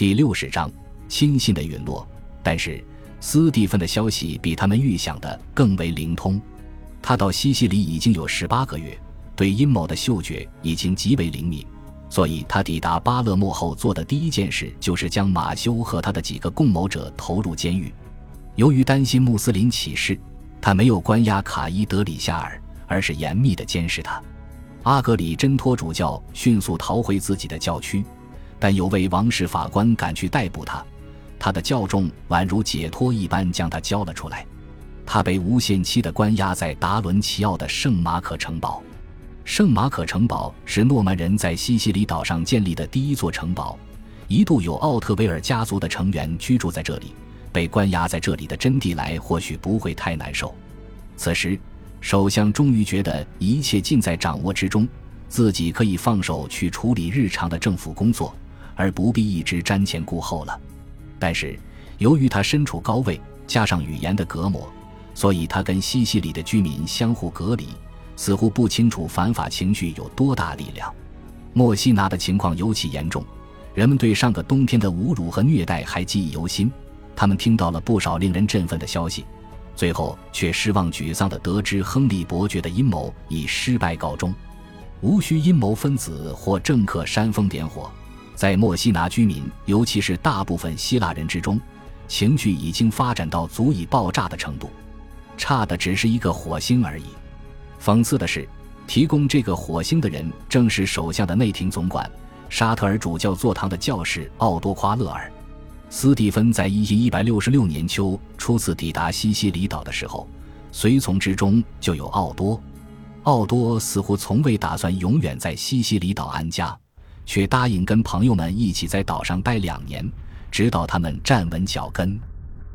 第六十章，亲信的陨落。但是斯蒂芬的消息比他们预想的更为灵通。他到西西里已经有十八个月，对阴谋的嗅觉已经极为灵敏。所以他抵达巴勒莫后做的第一件事就是将马修和他的几个共谋者投入监狱。由于担心穆斯林起事，他没有关押卡伊德里夏尔，而是严密地监视他。阿格里真托主教迅速逃回自己的教区。但有位王室法官赶去逮捕他，他的教众宛如解脱一般将他交了出来。他被无限期的关押在达伦齐奥的圣马可城堡。圣马可城堡是诺曼人在西西里岛上建立的第一座城堡，一度有奥特维尔家族的成员居住在这里。被关押在这里的真蒂莱或许不会太难受。此时，首相终于觉得一切尽在掌握之中，自己可以放手去处理日常的政府工作。而不必一直瞻前顾后了。但是，由于他身处高位，加上语言的隔膜，所以他跟西西里的居民相互隔离，似乎不清楚反法情绪有多大力量。墨西拿的情况尤其严重，人们对上个冬天的侮辱和虐待还记忆犹新。他们听到了不少令人振奋的消息，最后却失望沮丧地得知亨利伯爵的阴谋以失败告终。无需阴谋分子或政客煽风点火。在墨西拿居民，尤其是大部分希腊人之中，情绪已经发展到足以爆炸的程度，差的只是一个火星而已。讽刺的是，提供这个火星的人正是首相的内廷总管沙特尔主教座堂的教士奥多夸勒尔。斯蒂芬在一一百六十六年秋初次抵达西西里岛的时候，随从之中就有奥多。奥多似乎从未打算永远在西西里岛安家。却答应跟朋友们一起在岛上待两年，直到他们站稳脚跟。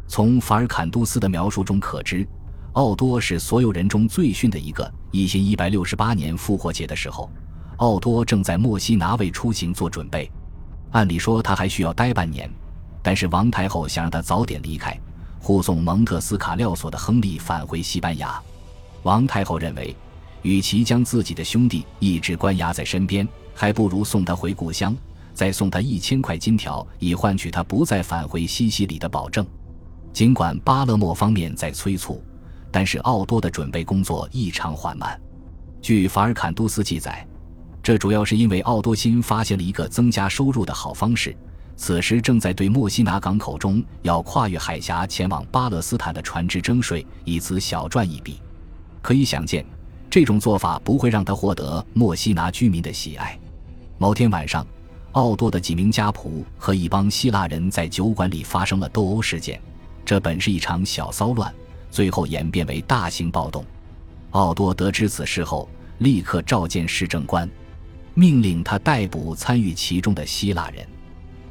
从法尔坎杜斯的描述中可知，奥多是所有人中最逊的一个。一千一百六十八年复活节的时候，奥多正在墨西拿为出行做准备。按理说他还需要待半年，但是王太后想让他早点离开，护送蒙特斯卡廖索的亨利返回西班牙。王太后认为，与其将自己的兄弟一直关押在身边。还不如送他回故乡，再送他一千块金条，以换取他不再返回西西里的保证。尽管巴勒莫方面在催促，但是奥多的准备工作异常缓慢。据法尔坎杜斯记载，这主要是因为奥多新发现了一个增加收入的好方式。此时正在对墨西拿港口中要跨越海峡前往巴勒斯坦的船只征税，以此小赚一笔。可以想见，这种做法不会让他获得墨西拿居民的喜爱。某天晚上，奥多的几名家仆和一帮希腊人在酒馆里发生了斗殴事件。这本是一场小骚乱，最后演变为大型暴动。奥多得知此事后，立刻召见市政官，命令他逮捕参与其中的希腊人。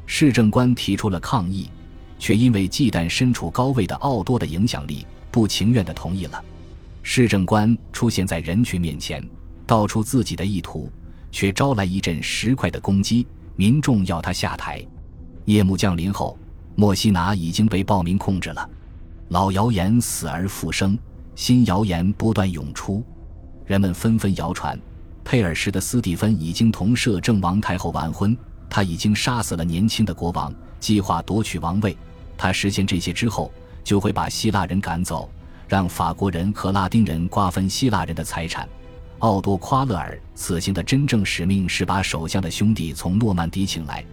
市政官提出了抗议，却因为忌惮身处高位的奥多的影响力，不情愿地同意了。市政官出现在人群面前，道出自己的意图。却招来一阵石块的攻击，民众要他下台。夜幕降临后，莫西拿已经被暴民控制了。老谣言死而复生，新谣言不断涌出，人们纷纷谣传，佩尔什的斯蒂芬已经同摄政王太后完婚，他已经杀死了年轻的国王，计划夺取王位。他实现这些之后，就会把希腊人赶走，让法国人和拉丁人瓜分希腊人的财产。奥多夸勒尔此行的真正使命是把首相的兄弟从诺曼底请来，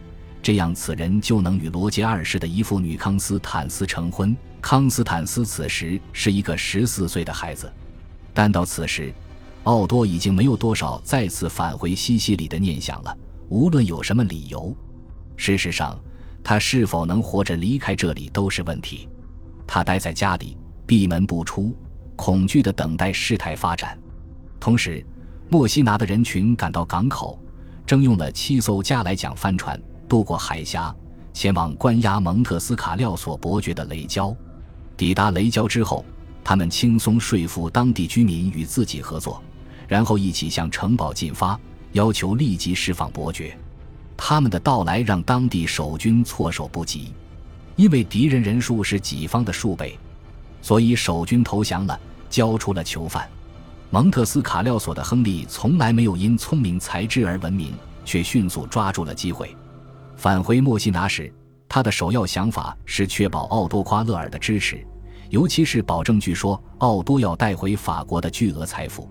这样此人就能与罗杰二世的姨父女康斯坦斯成婚。康斯坦斯此时是一个十四岁的孩子，但到此时，奥多已经没有多少再次返回西西里的念想了。无论有什么理由，事实上，他是否能活着离开这里都是问题。他待在家里，闭门不出，恐惧地等待事态发展。同时，墨西拿的人群赶到港口，征用了七艘加莱桨帆船渡过海峡，前往关押蒙特斯卡廖索伯爵的雷焦。抵达雷焦之后，他们轻松说服当地居民与自己合作，然后一起向城堡进发，要求立即释放伯爵。他们的到来让当地守军措手不及，因为敌人人数是己方的数倍，所以守军投降了，交出了囚犯。蒙特斯卡廖索的亨利从来没有因聪明才智而闻名，却迅速抓住了机会。返回墨西拿时，他的首要想法是确保奥多夸勒尔的支持，尤其是保证据说奥多要带回法国的巨额财富。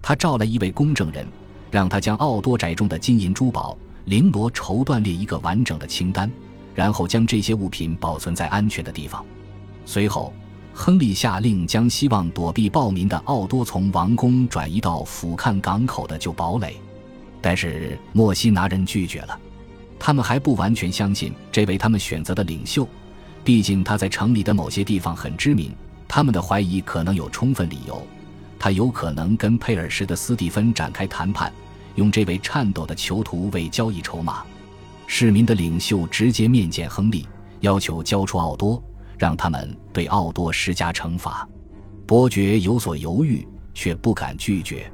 他召来一位公证人，让他将奥多宅中的金银珠宝、绫罗绸缎列一个完整的清单，然后将这些物品保存在安全的地方。随后，亨利下令将希望躲避暴民的奥多从王宫转移到俯瞰港口的旧堡垒，但是墨西拿人拒绝了。他们还不完全相信这位他们选择的领袖，毕竟他在城里的某些地方很知名。他们的怀疑可能有充分理由，他有可能跟佩尔什的斯蒂芬展开谈判，用这位颤抖的囚徒为交易筹码。市民的领袖直接面见亨利，要求交出奥多，让他们对奥多施加惩罚。伯爵有所犹豫，却不敢拒绝。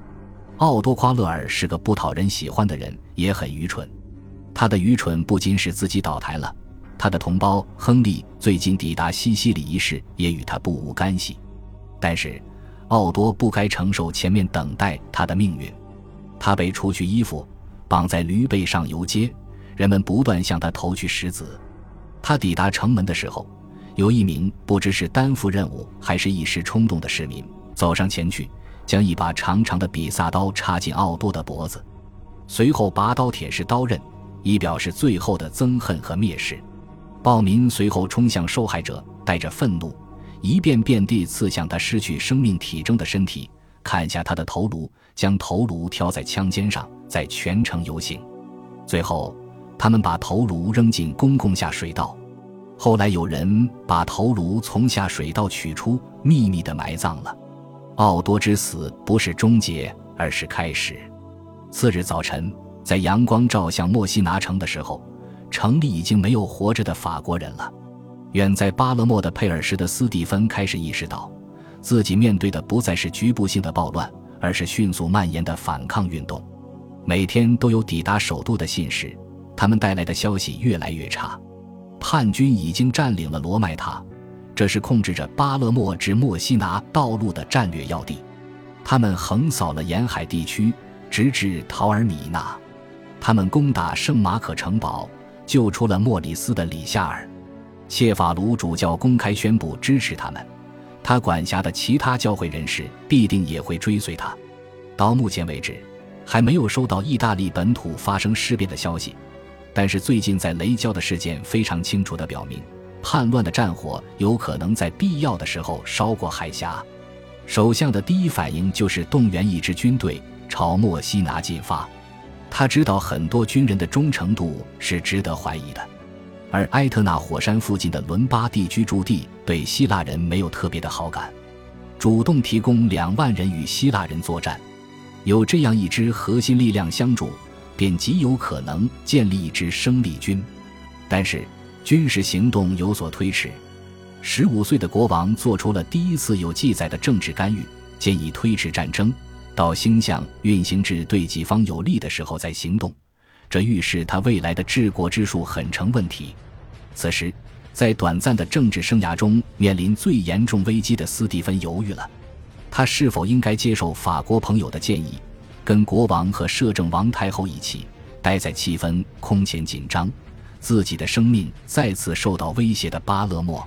奥多夸勒尔是个不讨人喜欢的人，也很愚蠢。他的愚蠢不仅使自己倒台了，他的同胞亨利最近抵达西西里一事也与他不无干系。但是，奥多不该承受前面等待他的命运。他被除去衣服，绑在驴背上游街，人们不断向他投去石子。他抵达城门的时候，有一名不知是担负任务还是一时冲动的市民走上前去，将一把长长的比萨刀插进奥多的脖子，随后拔刀舔舐刀刃。以表示最后的憎恨和蔑视，暴民随后冲向受害者，带着愤怒，一遍遍地刺向他失去生命体征的身体，砍下他的头颅，将头颅挑在枪尖上，在全城游行。最后，他们把头颅扔进公共下水道。后来有人把头颅从下水道取出，秘密地埋葬了。奥多之死不是终结，而是开始。次日早晨。在阳光照向墨西拿城的时候，城里已经没有活着的法国人了。远在巴勒莫的佩尔什的斯蒂芬开始意识到，自己面对的不再是局部性的暴乱，而是迅速蔓延的反抗运动。每天都有抵达首都的信使，他们带来的消息越来越差。叛军已经占领了罗麦塔，这是控制着巴勒莫至墨西拿道路的战略要地。他们横扫了沿海地区，直至陶尔米纳。他们攻打圣马可城堡，救出了莫里斯的里夏尔。切法卢主教公开宣布支持他们，他管辖的其他教会人士必定也会追随他。到目前为止，还没有收到意大利本土发生事变的消息，但是最近在雷焦的事件非常清楚地表明，叛乱的战火有可能在必要的时候烧过海峡。首相的第一反应就是动员一支军队朝墨西拿进发。他知道很多军人的忠诚度是值得怀疑的，而埃特纳火山附近的伦巴第居住地对希腊人没有特别的好感，主动提供两万人与希腊人作战，有这样一支核心力量相助，便极有可能建立一支生力军。但是军事行动有所推迟，十五岁的国王做出了第一次有记载的政治干预，建议推迟战争。到星象运行至对己方有利的时候再行动，这预示他未来的治国之术很成问题。此时，在短暂的政治生涯中面临最严重危机的斯蒂芬犹豫了：他是否应该接受法国朋友的建议，跟国王和摄政王太后一起待在气氛空前紧张、自己的生命再次受到威胁的巴勒莫，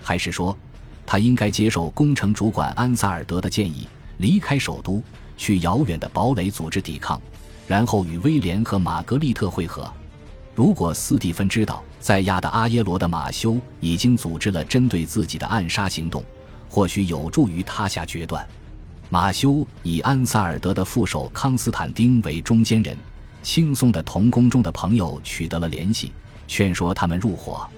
还是说他应该接受工程主管安萨尔德的建议？离开首都，去遥远的堡垒组织抵抗，然后与威廉和玛格丽特会合。如果斯蒂芬知道在亚的阿耶罗的马修已经组织了针对自己的暗杀行动，或许有助于他下决断。马修以安萨尔德的副手康斯坦丁为中间人，轻松的同宫中的朋友取得了联系，劝说他们入伙。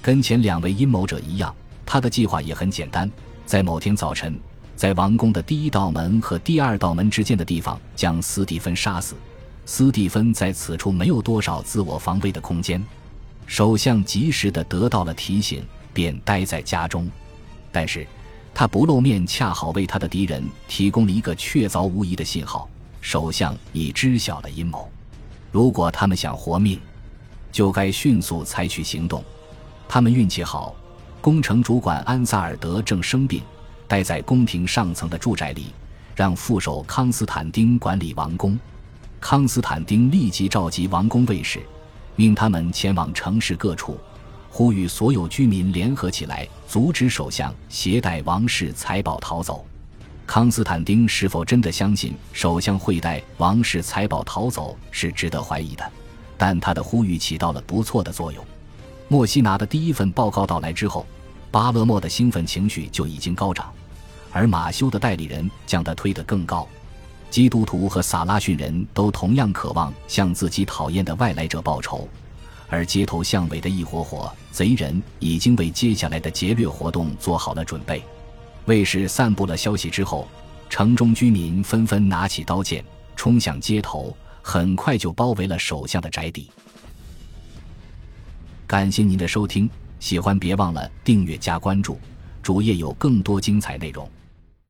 跟前两位阴谋者一样，他的计划也很简单，在某天早晨。在王宫的第一道门和第二道门之间的地方，将斯蒂芬杀死。斯蒂芬在此处没有多少自我防卫的空间。首相及时的得到了提醒，便待在家中。但是，他不露面，恰好为他的敌人提供了一个确凿无疑的信号：首相已知晓了阴谋。如果他们想活命，就该迅速采取行动。他们运气好，工程主管安萨尔德正生病。待在宫廷上层的住宅里，让副手康斯坦丁管理王宫。康斯坦丁立即召集王宫卫士，命他们前往城市各处，呼吁所有居民联合起来，阻止首相携带王室财宝逃走。康斯坦丁是否真的相信首相会带王室财宝逃走是值得怀疑的，但他的呼吁起到了不错的作用。莫西拿的第一份报告到来之后，巴勒莫的兴奋情绪就已经高涨，而马修的代理人将他推得更高。基督徒和撒拉逊人都同样渴望向自己讨厌的外来者报仇，而街头巷尾的一伙伙贼人已经为接下来的劫掠活动做好了准备。卫士散布了消息之后，城中居民纷纷拿起刀剑冲向街头，很快就包围了首相的宅邸。感谢您的收听，喜欢别忘了订阅加关注，主页有更多精彩内容。